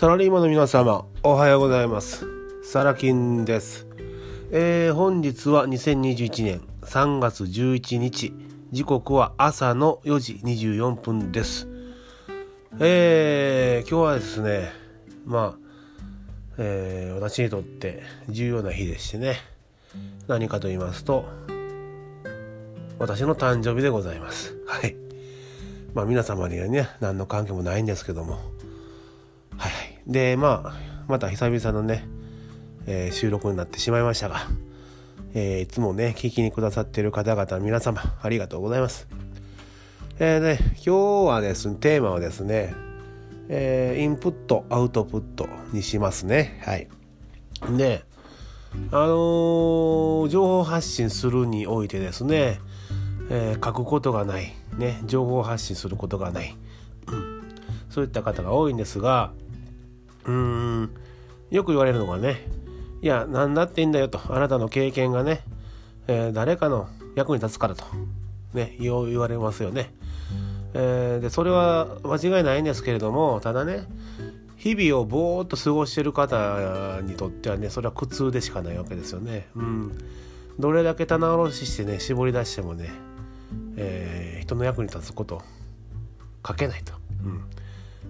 サラリーマンの皆様、おはようございます。サラ金です。えー、本日は2021年3月11日、時刻は朝の4時24分です。えー、今日はですね、まあ、えー、私にとって重要な日でしてね、何かと言いますと、私の誕生日でございます。はい。まあ皆様にはね、何の関係もないんですけども、で、まあ、また久々のね、えー収録になってしまいましたが、えーいつもね、聞きにくださっている方々、皆様、ありがとうございます。えーね、今日はですね、テーマはですね、えーインプット、アウトプットにしますね。はい。で、あの情報発信するにおいてですね、え書くことがない、ね、情報発信することがない、うんそういった方が多いんですが、うーん、よく言われるのがね、いや、何だっていいんだよと、あなたの経験がね、えー誰かの役に立つからと、ね、よう言われますよね。えーで、それは間違いないんですけれども、ただね、日々をぼーっと過ごしてる方にとってはね、それは苦痛でしかないわけですよね。うん。どれだけ棚卸ししてね、絞り出してもね、えー人の役に立つこと書けないと。う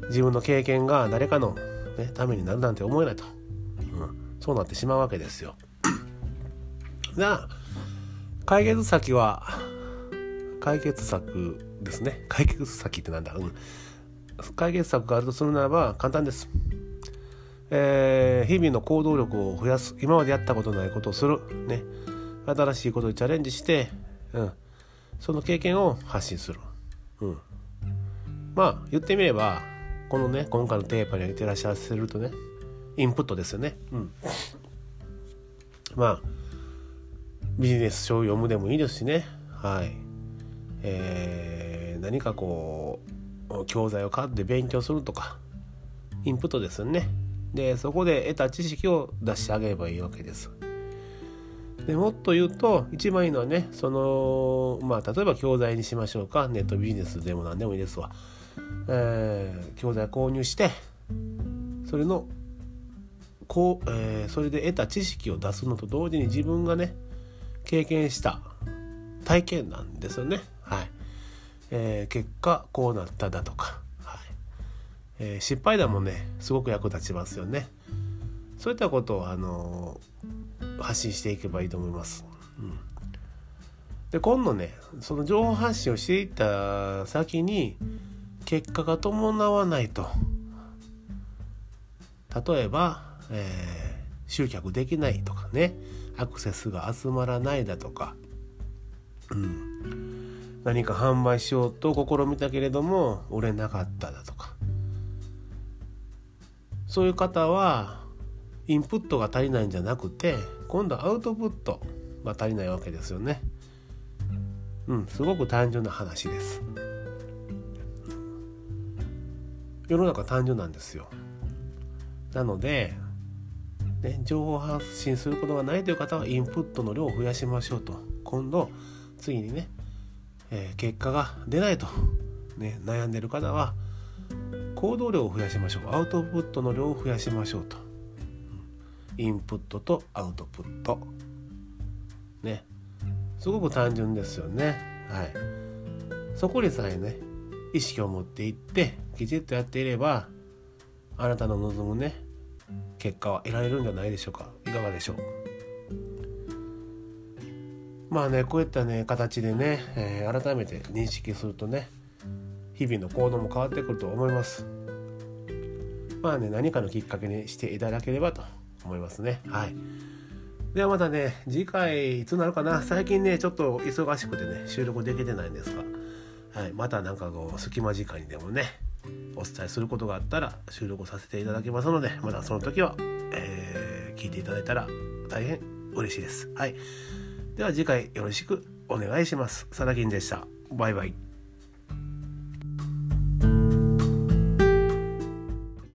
ん。自分の経験が誰かの、ね、ためになるなんて思えないと、うん、そうなってしまうわけですよ。が解決先は解決策ですね。解決先ってなんだ、うん、解決策があるとするならば簡単です。えー日々の行動力を増やす。今までやったことないことをする、ね、新しいことにチャレンジして、うん、その経験を発信する。うん。まあ言ってみればこのね今回のテーマに照らし合わせるとねインプットですよね。うん、まあビジネス書を読むでもいいですしねはいえー何かこう教材を買って勉強するとかインプットですよね。でそこで得た知識を出してあげればいいわけです。でもっと言うと一番いいのはねそのまあ例えば教材にしましょうかネットビジネスでも何でもいいですわ、えー教材購入してそれのこう、えーそれで得た知識を出すのと同時に自分がね経験した体験なんですよね。はい、えー結果こうなっただとか、はい。えー失敗談もねすごく役立ちますよね。そういったことをあの発信していけばいいと思います。うん、で今度ねその情報発信をしていった先に結果が伴わないと。例えば、えー集客できないとかね。アクセスが集まらないだとか、うん、何か販売しようと試みたけれども売れなかっただとか。そういう方はインプットが足りないんじゃなくて今度アウトプットが足りないわけですよね。うん、すごく単純な話です。世の中単純なんですよ。なので、ね、情報発信することがないという方はインプットの量を増やしましょうと。今度次にね、えー結果が出ないと、ね、悩んでる方は行動量を増やしましょう。アウトプットの量を増やしましょうと。インプットとアウトプット。ね。すごく単純ですよね。はい。そこにさえね意識を持っていってきちっとやっていればあなたの望むね結果は得られるんじゃないでしょうか。いかがでしょう？まあねこういったね形でね、えー改めて認識するとね日々の行動も変わってくると思います。まあね何かのきっかけにしていただければと思いますね。はい。ではまたね次回いつなるかな？最近ねちょっと忙しくてね収録できてないんですが、はい、またなんかこう隙間時間にでもねお伝えすることがあったら収録させていただきますのでまたその時は、えー聞いていただいたら大変嬉しいです。はい。では次回よろしくお願いします。さだぎんでした。バイバイ。